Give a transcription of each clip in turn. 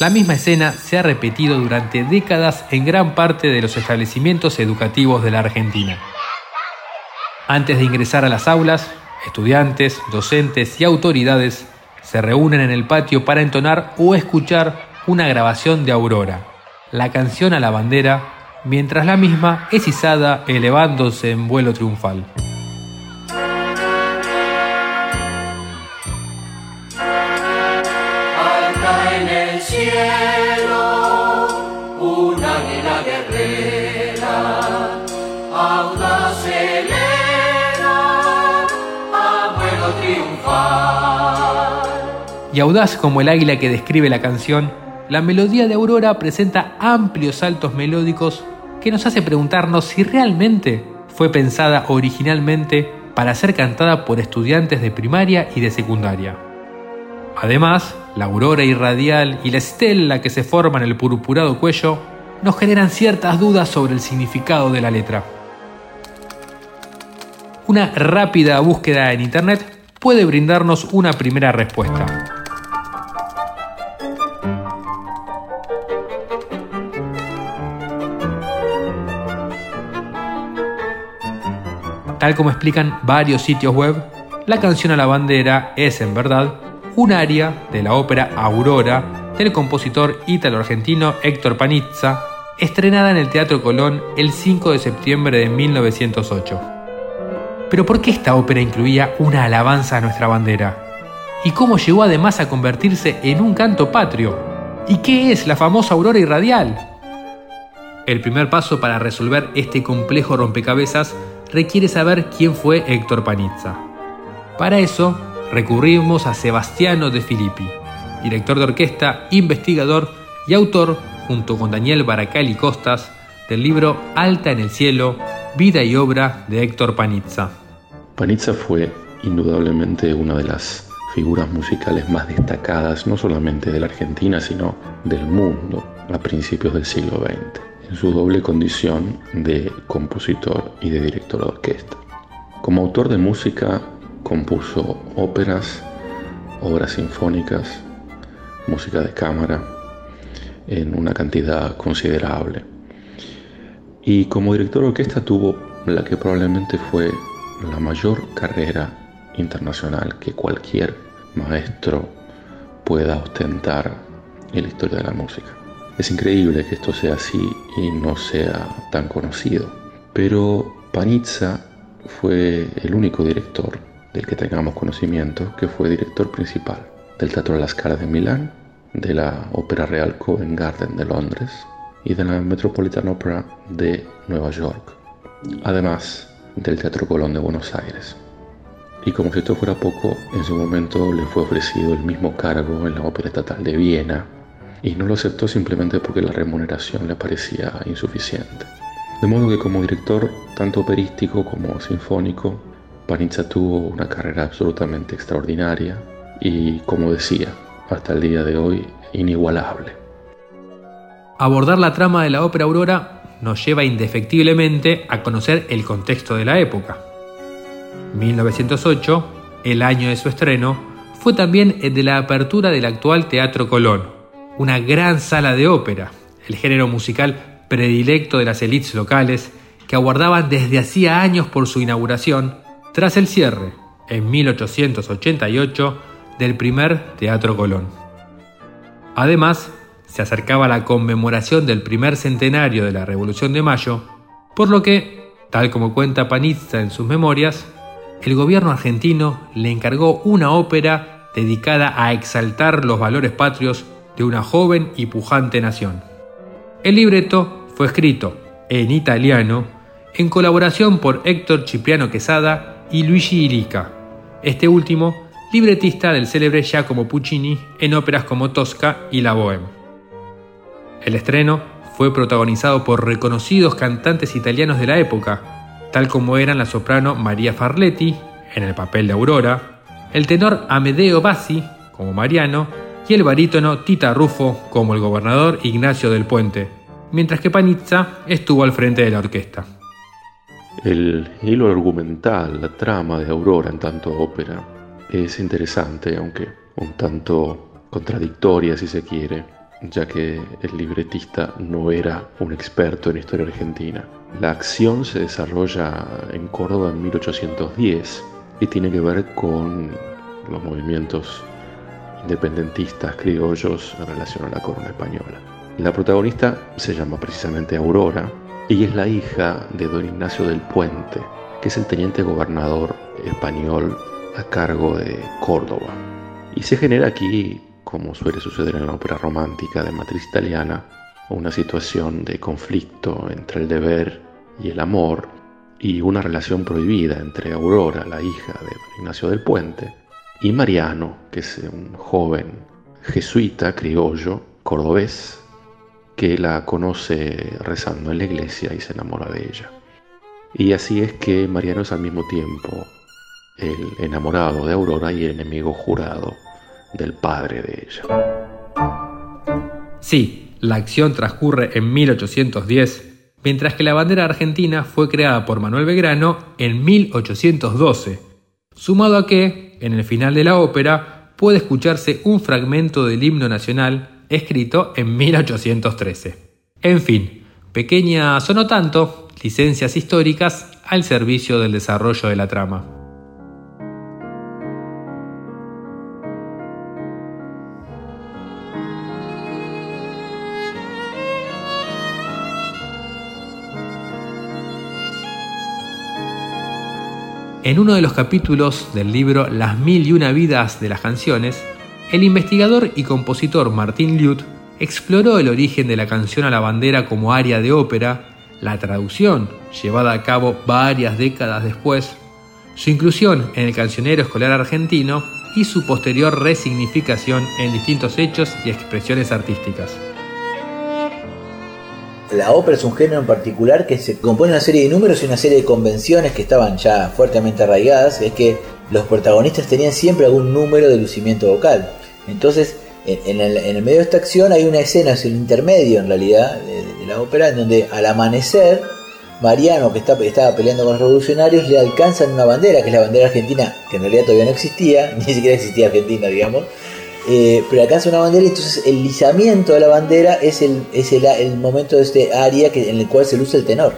La misma escena se ha repetido durante décadas en gran parte de los establecimientos educativos de la Argentina. Antes de ingresar a las aulas, estudiantes, docentes y autoridades se reúnen en el patio para entonar o escuchar una grabación de Aurora, la canción a la bandera, mientras la misma es izada elevándose en vuelo triunfal. Y audaz como el águila que describe la canción, la melodía de Aurora presenta amplios saltos melódicos que nos hace preguntarnos si realmente fue pensada originalmente para ser cantada por estudiantes de primaria y de secundaria. Además, la aurora irradial y la estela que se forma en el purpurado cuello nos generan ciertas dudas sobre el significado de la letra. Una rápida búsqueda en Internet puede brindarnos una primera respuesta. Tal como explican varios sitios web, la canción a la bandera es en verdad un aria de la ópera Aurora del compositor ítalo-argentino Héctor Panizza, estrenada en el Teatro Colón el 5 de septiembre de 1908. Pero ¿por qué esta ópera incluía una alabanza a nuestra bandera? ¿Y cómo llegó además a convertirse en un canto patrio? ¿Y qué es la famosa aurora irradial? El primer paso para resolver este complejo rompecabezas requiere saber quién fue Héctor Panizza. Para eso, recurrimos a Sebastiano de Filippi, director de orquesta, investigador y autor, junto con Daniel Baracali Costas, del libro Alta en el cielo, vida y obra de Héctor Panizza. Panizza fue indudablemente una de las figuras musicales más destacadas no solamente de la Argentina, sino del mundo a principios del siglo XX en su doble condición de compositor y de director de orquesta. Como autor de música compuso óperas, obras sinfónicas, música de cámara, en una cantidad considerable. Y como director de orquesta tuvo la que probablemente fue la mayor carrera internacional que cualquier maestro pueda ostentar en la historia de la música. Es increíble que esto sea así y no sea tan conocido. Pero Panizza fue el único director del que tengamos conocimiento que fue director principal del Teatro de las de Milán, de la Ópera Real Covent Garden de Londres y de la Metropolitan Opera de Nueva York, además del Teatro Colón de Buenos Aires. Y como si esto fuera poco, en su momento le fue ofrecido el mismo cargo en la Ópera Estatal de Viena y no lo aceptó simplemente porque la remuneración le parecía insuficiente. De modo que como director, tanto operístico como sinfónico, Panizza tuvo una carrera absolutamente extraordinaria y, como decía, hasta el día de hoy inigualable. Abordar la trama de la ópera Aurora nos lleva indefectiblemente a conocer el contexto de la época. 1908, el año de su estreno, fue también el de la apertura del actual Teatro Colón, una gran sala de ópera, el género musical predilecto de las élites locales que aguardaban desde hacía años por su inauguración, tras el cierre, en 1888, del primer Teatro Colón. Además, se acercaba la conmemoración del primer centenario de la Revolución de Mayo, por lo que, tal como cuenta Panizza en sus memorias, el gobierno argentino le encargó una ópera dedicada a exaltar los valores patrios de una joven y pujante nación. El libreto fue escrito en italiano en colaboración por Héctor Cipriano Quesada y Luigi Ilica, este último libretista del célebre Giacomo Puccini en óperas como Tosca y La Bohème. El estreno fue protagonizado por reconocidos cantantes italianos de la época, tal como eran la soprano María Farletti, en el papel de Aurora, el tenor Amedeo Bassi, como Mariano, y el barítono Tita Rufo como el gobernador Ignacio del Puente, mientras que Panizza estuvo al frente de la orquesta. El hilo argumental, la trama de Aurora en tanto ópera, es interesante, aunque un tanto contradictoria si se quiere, ya que el libretista no era un experto en historia argentina. La acción se desarrolla en Córdoba en 1810 y tiene que ver con los movimientos independentistas criollos en relación a la corona española. La protagonista se llama precisamente Aurora y es la hija de don Ignacio del Puente, que es el teniente gobernador español a cargo de Córdoba. Y se genera aquí, como suele suceder en la ópera romántica de matriz italiana, una situación de conflicto entre el deber y el amor y una relación prohibida entre Aurora, la hija de Ignacio del Puente, y Mariano, que es un joven jesuita, criollo, cordobés, que la conoce rezando en la iglesia y se enamora de ella. Y así es que Mariano es al mismo tiempo el enamorado de Aurora y el enemigo jurado del padre de ella. Sí, la acción transcurre en 1810, mientras que la bandera argentina fue creada por Manuel Belgrano en 1812, sumado a que, en el final de la ópera, puede escucharse un fragmento del himno nacional escrito en 1813. En fin, pequeñas o no tanto, licencias históricas al servicio del desarrollo de la trama. En uno de los capítulos del libro Las mil y una vidas de las canciones, el investigador y compositor Martín Liut exploró el origen de la canción a la bandera como área de ópera, la traducción, llevada a cabo varias décadas después, su inclusión en el cancionero escolar argentino y su posterior resignificación en distintos hechos y expresiones artísticas la ópera es un género en particular que se compone una serie de números y una serie de convenciones que estaban ya fuertemente arraigadas, es que los protagonistas tenían siempre algún número de lucimiento vocal. Entonces, en el, medio de esta acción hay una escena, es el intermedio en realidad de, la ópera, en donde al amanecer, Mariano, que estaba peleando con los revolucionarios, le alcanzan una bandera, que es la bandera argentina, que en realidad todavía no existía, ni siquiera existía Argentina, digamos, eh, pero alcanza una bandera entonces el izamiento de la bandera es el, es el, momento de este área que, en el cual se luce el tenor.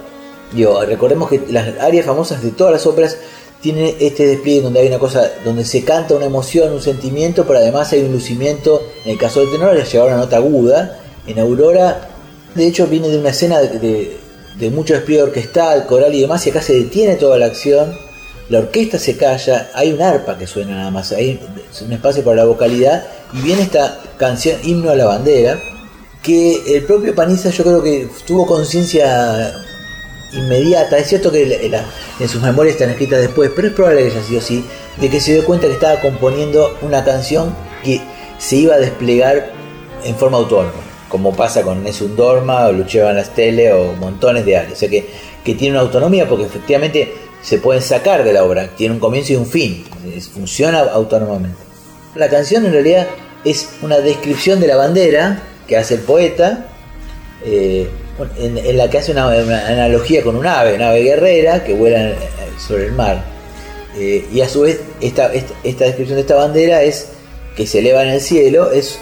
Yo, recordemos que las áreas famosas de todas las óperas tienen este despliegue donde hay una cosa, donde se canta una emoción, un sentimiento, pero además hay un lucimiento, en el caso del tenor, le lleva una nota aguda. En Aurora, de hecho, viene de una escena de, de mucho despliegue orquestal, coral y demás, y acá se detiene toda la acción la orquesta se calla, hay un arpa que suena nada más, hay un espacio para la vocalidad y viene esta canción Himno a la Bandera que el propio Paniza yo creo que tuvo conciencia inmediata, es cierto que en sus memorias están escritas después, pero es probable que haya sido así, de que se dio cuenta que estaba componiendo una canción que se iba a desplegar en forma autónoma, como pasa con Nessun Dorma o Lucheva en las tele o montones de áreas, o sea que, que tiene una autonomía porque efectivamente se pueden sacar de la obra, tiene un comienzo y un fin, funciona autónomamente. La canción en realidad es una descripción de la bandera que hace el poeta, eh, en, la que hace una, analogía con un ave, una ave guerrera que vuela eh, sobre el mar. Eh, y a su vez esta, esta, descripción de esta bandera es que se eleva en el cielo, es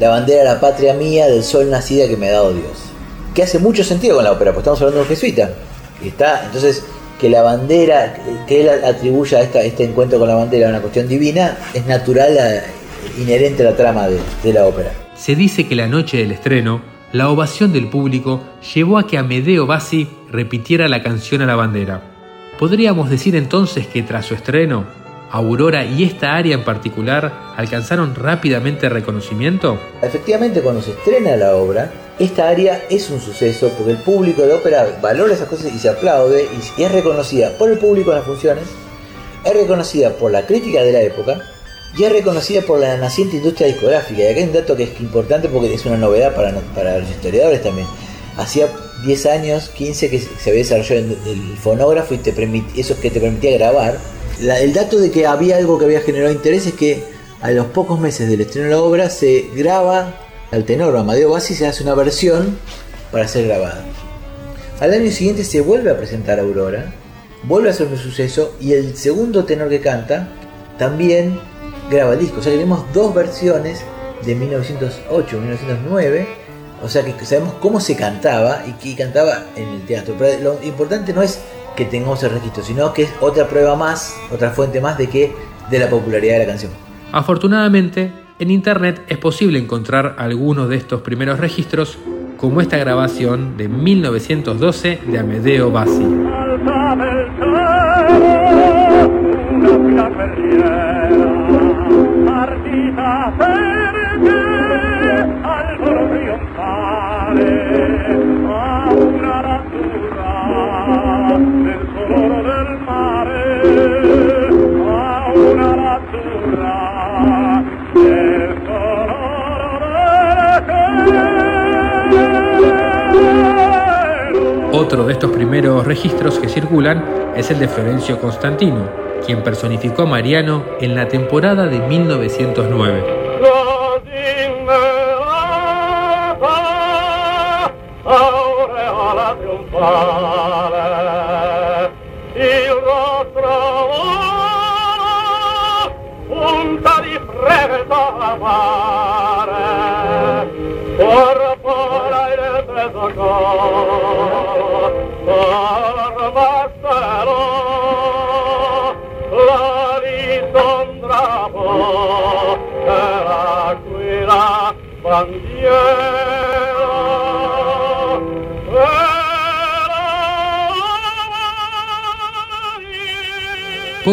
la bandera de la patria mía, del sol nacida que me ha dado Dios. Que hace mucho sentido con la ópera, porque estamos hablando de un jesuita. Está, entonces que la bandera, que él atribuya a esta, este encuentro con la bandera a una cuestión divina, es natural, eh, inherente a la trama de, la ópera. Se dice que la noche del estreno, la ovación del público llevó a que Amedeo Bassi repitiera la canción a la bandera. ¿Podríamos decir entonces que tras su estreno, Aurora y esta área en particular alcanzaron rápidamente reconocimiento? Efectivamente, cuando se estrena la obra, esta área es un suceso porque el público de ópera valora esas cosas y se aplaude y es reconocida por el público en las funciones, es reconocida por la crítica de la época y es reconocida por la naciente industria discográfica. Y acá hay un dato que es importante porque es una novedad para, para los historiadores también. Hacía 10 años, 15 que se había desarrollado el fonógrafo y te eso que te permitía grabar. El dato de que había algo que había generado interés es que a los pocos meses del estreno de la obra se graba al tenor Amadeo Bassi se hace una versión para ser grabada. Al año siguiente se vuelve a presentar Aurora, vuelve a ser un suceso y el segundo tenor que canta también graba el disco. O sea tenemos dos versiones de 1908, 1909. O sea que sabemos cómo se cantaba y que cantaba en el teatro. Pero lo importante no es que tengamos el registro, sino que es otra prueba más, otra fuente más de que de la popularidad de la canción. Afortunadamente, en internet es posible encontrar algunos de estos primeros registros, como esta grabación de 1912 de Amedeo Bassi. Primeros registros que circulan es el de Florencio Constantino, quien personificó a Mariano en la temporada de 1909.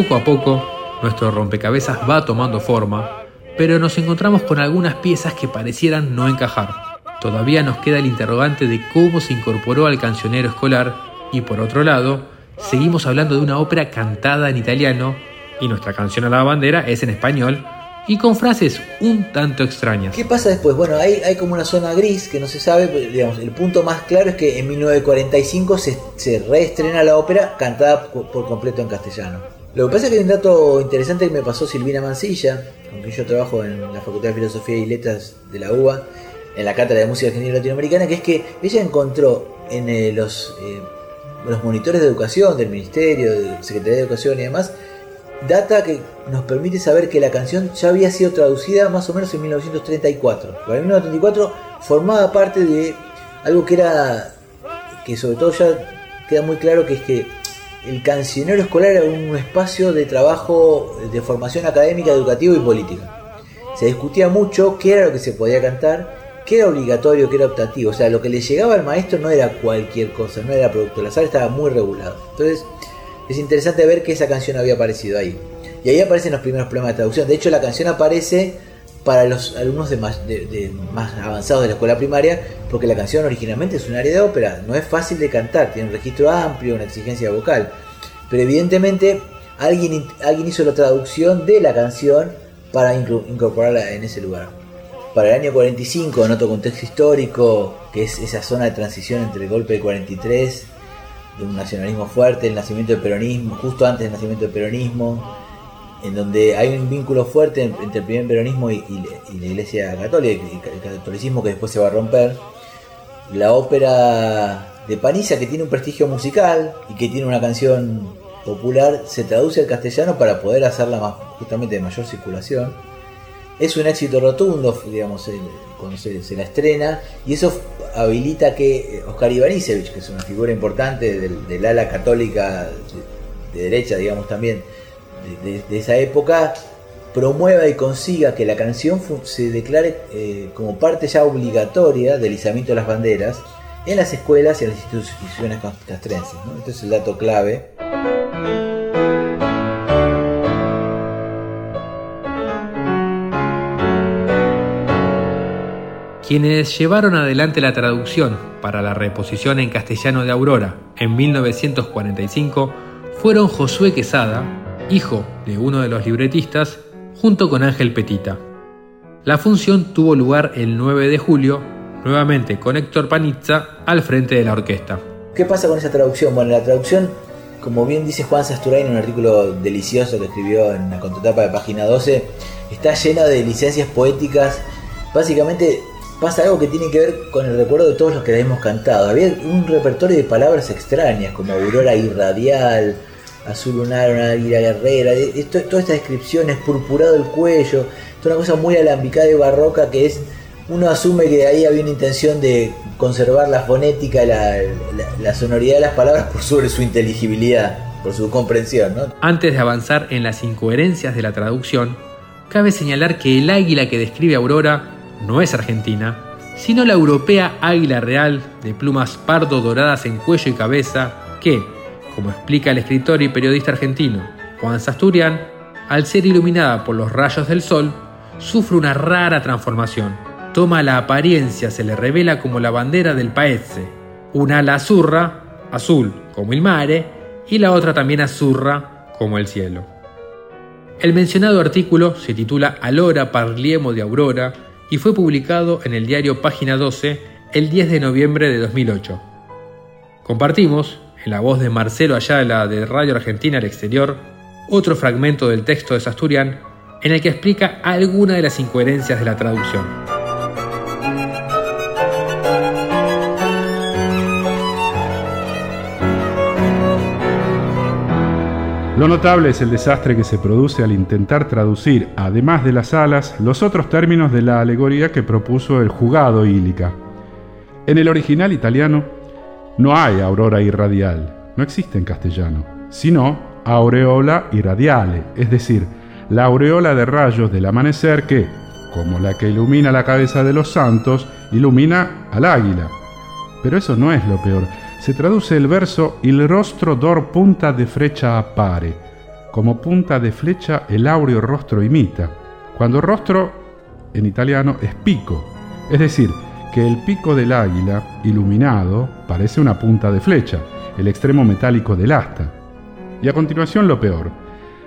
Poco a poco, nuestro rompecabezas va tomando forma, pero nos encontramos con algunas piezas que parecieran no encajar. Todavía nos queda el interrogante de cómo se incorporó al cancionero escolar y por otro lado, seguimos hablando de una ópera cantada en italiano y nuestra canción a la bandera es en español y con frases un tanto extrañas. ¿Qué pasa después? Bueno, hay, como una zona gris que no se sabe, digamos, el punto más claro es que en 1945 se, se reestrena la ópera cantada por, completo en castellano. Lo que pasa es que hay un dato interesante que me pasó Silvina Mancilla, con quien yo trabajo en la Facultad de Filosofía y Letras de la UBA, en la Cátedra de Música Argentina Latinoamericana, que es que ella encontró en eh, los, eh, los monitores de educación del Ministerio, de Secretaría de Educación y demás, data que nos permite saber que la canción ya había sido traducida más o menos en 1934. Pero en 1934 formaba parte de algo que era, que sobre todo ya queda muy claro que es que el cancionero escolar era un espacio de trabajo de formación académica, educativa y política. Se discutía mucho qué era lo que se podía cantar, qué era obligatorio, qué era optativo. O sea, lo que le llegaba al maestro no era cualquier cosa, no era producto. La sala estaba muy regulado. Entonces, es interesante ver que esa canción había aparecido ahí. Y ahí aparecen los primeros problemas de traducción. De hecho, la canción aparece para los alumnos de más, más avanzados de la escuela primaria, porque la canción originalmente es un área de ópera, no es fácil de cantar, tiene un registro amplio, una exigencia vocal. Pero evidentemente alguien, hizo la traducción de la canción para incorporarla en ese lugar. Para el año 45, en otro contexto histórico, que es esa zona de transición entre el golpe de 43 de un nacionalismo fuerte, el nacimiento del peronismo, justo antes del nacimiento del peronismo, en donde hay un vínculo fuerte entre el primer peronismo y, la iglesia católica, el catolicismo que después se va a romper. La ópera de Paniza, que tiene un prestigio musical y que tiene una canción popular, se traduce al castellano para poder hacerla más, justamente de mayor circulación. Es un éxito rotundo, digamos, cuando se, la estrena, y eso habilita que Oscar Ivanisevich, que es una figura importante del, ala católica de, derecha, digamos también, de, esa época, promueva y consiga que la canción se declare eh, como parte ya obligatoria del izamiento de las banderas en las escuelas y en las instituciones castrenses. Este es el dato clave. Quienes llevaron adelante la traducción para la reposición en castellano de Aurora en 1945 fueron Josué Quesada, hijo de uno de los libretistas, junto con Ángel Petita. La función tuvo lugar el 9 de julio, nuevamente con Héctor Panizza al frente de la orquesta. ¿Qué pasa con esa traducción? Bueno, la traducción, como bien dice Juan Sasturain en un artículo delicioso que escribió en la contratapa de página 12, está llena de licencias poéticas. Básicamente pasa algo que tiene que ver con el recuerdo de todos los que la hemos cantado. Había un repertorio de palabras extrañas, como aurora irradial, azul lunar, una águila guerrera, esto, toda esta descripción es purpurado el cuello, es una cosa muy alambicada y barroca que es, uno asume que ahí había una intención de conservar la fonética, la, sonoridad de las palabras por sobre su inteligibilidad, por su comprensión. Antes de avanzar en las incoherencias de la traducción, cabe señalar que el águila que describe Aurora no es argentina, sino la europea águila real de plumas pardo doradas en cuello y cabeza que, como explica el escritor y periodista argentino Juan Sasturian, al ser iluminada por los rayos del sol, sufre una rara transformación. Toma la apariencia, se le revela como la bandera del paese, una ala azurra, azul como el mare, y la otra también azurra como el cielo. El mencionado artículo se titula Alora parliemo de Aurora y fue publicado en el diario Página 12 el 10 de noviembre de 2008. Compartimos, en la voz de Marcelo Ayala de Radio Argentina al Exterior, otro fragmento del texto de Sasturian en el que explica algunas de las incoherencias de la traducción. Lo notable es el desastre que se produce al intentar traducir, además de las alas, los otros términos de la alegoría que propuso el jugado Ílica. En el original italiano no hay aurora irradial, no existe en castellano, sino aureola irradiale, es decir, la aureola de rayos del amanecer que, como la que ilumina la cabeza de los santos, ilumina al águila. Pero eso no es lo peor se traduce el verso Il rostro dor punta de flecha appare. Como punta de flecha el áureo rostro imita. Cuando rostro en italiano es pico, es decir, que el pico del águila, iluminado, parece una punta de flecha, el extremo metálico del asta. Y a continuación lo peor.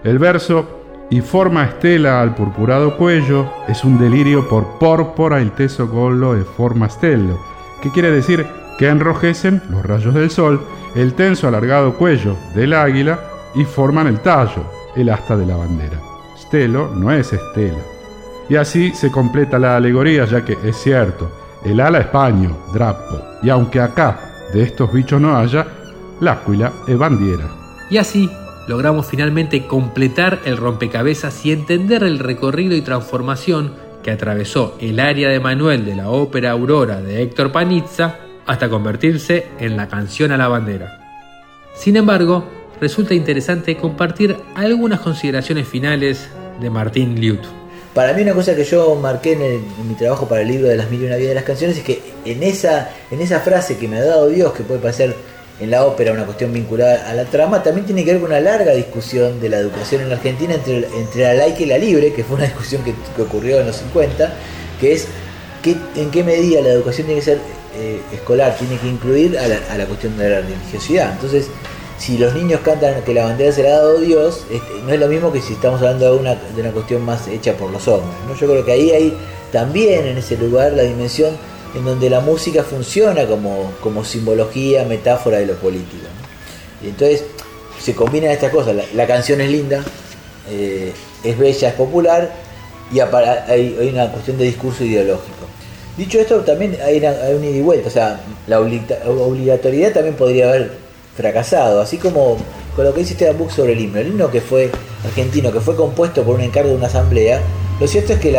El verso y forma estela al purpurado cuello es un delirio por pórpora il teso gollo e forma stello, que quiere decir que enrojecen los rayos del sol, el tenso alargado cuello del águila y forman el tallo, el asta de la bandera. Stelo no es estela. Y así se completa la alegoría, ya que es cierto, el ala es paño, drapo, y aunque acá de estos bichos no haya, áquila es bandiera. Y así logramos finalmente completar el rompecabezas y entender el recorrido y transformación que atravesó el área de Manuel de la ópera Aurora de Héctor Panizza hasta convertirse en la canción a la bandera. Sin embargo, resulta interesante compartir algunas consideraciones finales de Martín Liut. Para mí una cosa que yo marqué en, mi trabajo para el libro de las mil y una vida de las canciones es que en esa, en esa frase que me ha dado Dios, que puede parecer en la ópera una cuestión vinculada a la trama, también tiene que ver con una larga discusión de la educación en la Argentina entre, entre la laica y la libre, que fue una discusión que, ocurrió en los 50, que es en qué medida la educación tiene que ser eh, escolar tiene que incluir a la, cuestión de la religiosidad. Entonces, si los niños cantan que la bandera se la ha dado Dios, este, no es lo mismo que si estamos hablando de una, de una cuestión más hecha por los hombres. ¿no? Yo creo que ahí hay también en ese lugar la dimensión en donde la música funciona como, como simbología, metáfora de lo político. Y entonces se combinan estas cosas. La, canción es linda, eh, es bella, es popular y hay una cuestión de discurso ideológico. Dicho esto, también hay, un ida y vuelta, o sea, la obligatoriedad también podría haber fracasado, así como con lo que dice Esteban Buch sobre el himno. El himno que fue argentino, que fue compuesto por un encargo de una asamblea, lo cierto es que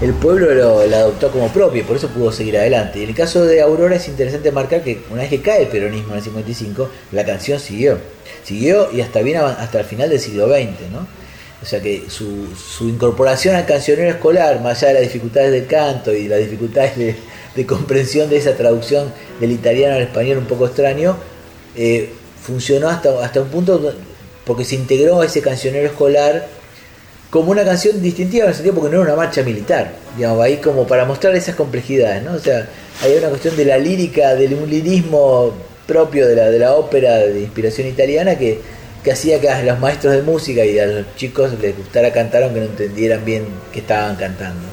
el pueblo lo, adoptó como propio, por eso pudo seguir adelante. Y en el caso de Aurora es interesante marcar que una vez que cae el peronismo en el 55, la canción siguió. Siguió y hasta bien hasta el final del siglo XX, ¿no? O sea que su, incorporación al cancionero escolar, más allá de las dificultades del canto y las dificultades de, comprensión de esa traducción del italiano al español un poco extraño, eh, funcionó hasta, hasta un punto porque se integró a ese cancionero escolar como una canción distintiva en el sentido porque no era una marcha militar, digamos, ahí como para mostrar esas complejidades, ¿no? O sea, hay una cuestión de la lírica, del un lirismo propio de la, de la ópera de inspiración italiana que, que hacía que a los maestros de música y a los chicos les gustara cantar aunque no entendieran bien qué estaban cantando.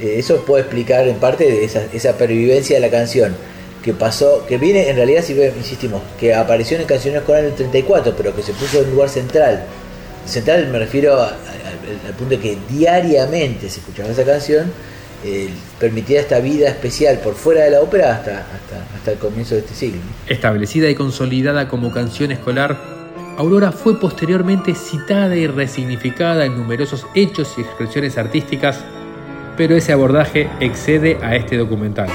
Eh, eso puede explicar en parte esa, esa pervivencia de la canción que pasó, que viene en realidad, si insistimos, que apareció en el Canciones Coral en el 34, pero que se puso en un lugar central. Central me refiero al punto de que diariamente se escuchaba esa canción, eh, permitía esta vida especial por fuera de la ópera hasta, hasta, hasta el comienzo de este siglo. Establecida y consolidada como canción escolar, Aurora fue posteriormente citada y resignificada en numerosos hechos y expresiones artísticas, pero ese abordaje excede a este documental.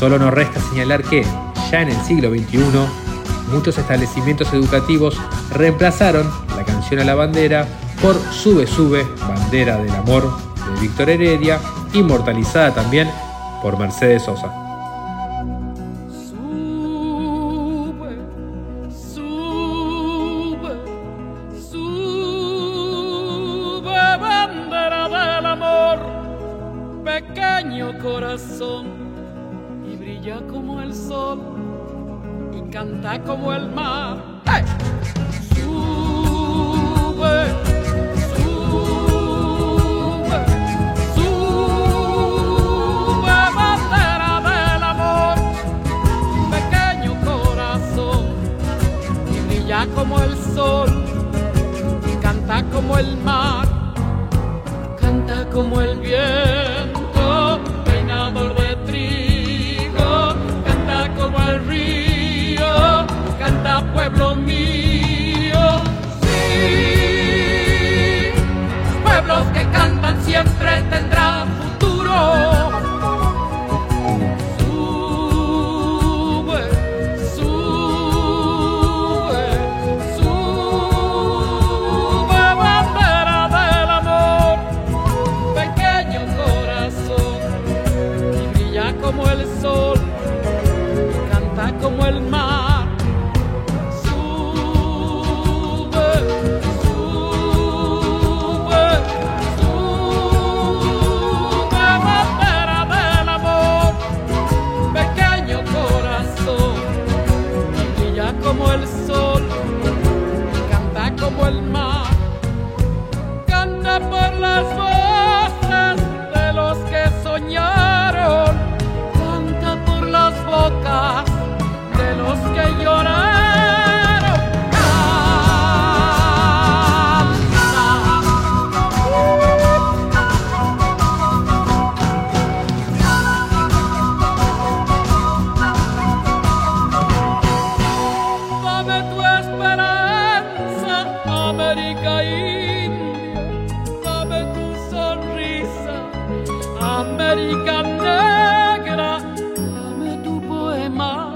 Solo nos resta señalar que, ya en el siglo XXI, muchos establecimientos educativos reemplazaron la canción a la bandera por Sube Sube, Bandera del Amor de Víctor Heredia, inmortalizada también por Mercedes Sosa. viento, peinador de trigo, canta como el río, canta pueblo mío. Sí, pueblos que cantan siempre tendrán. América negra, dame tu poema,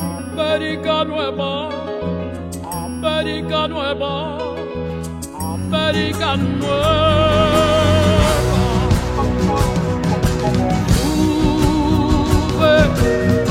América nueva, América nueva, América nueva. Sube.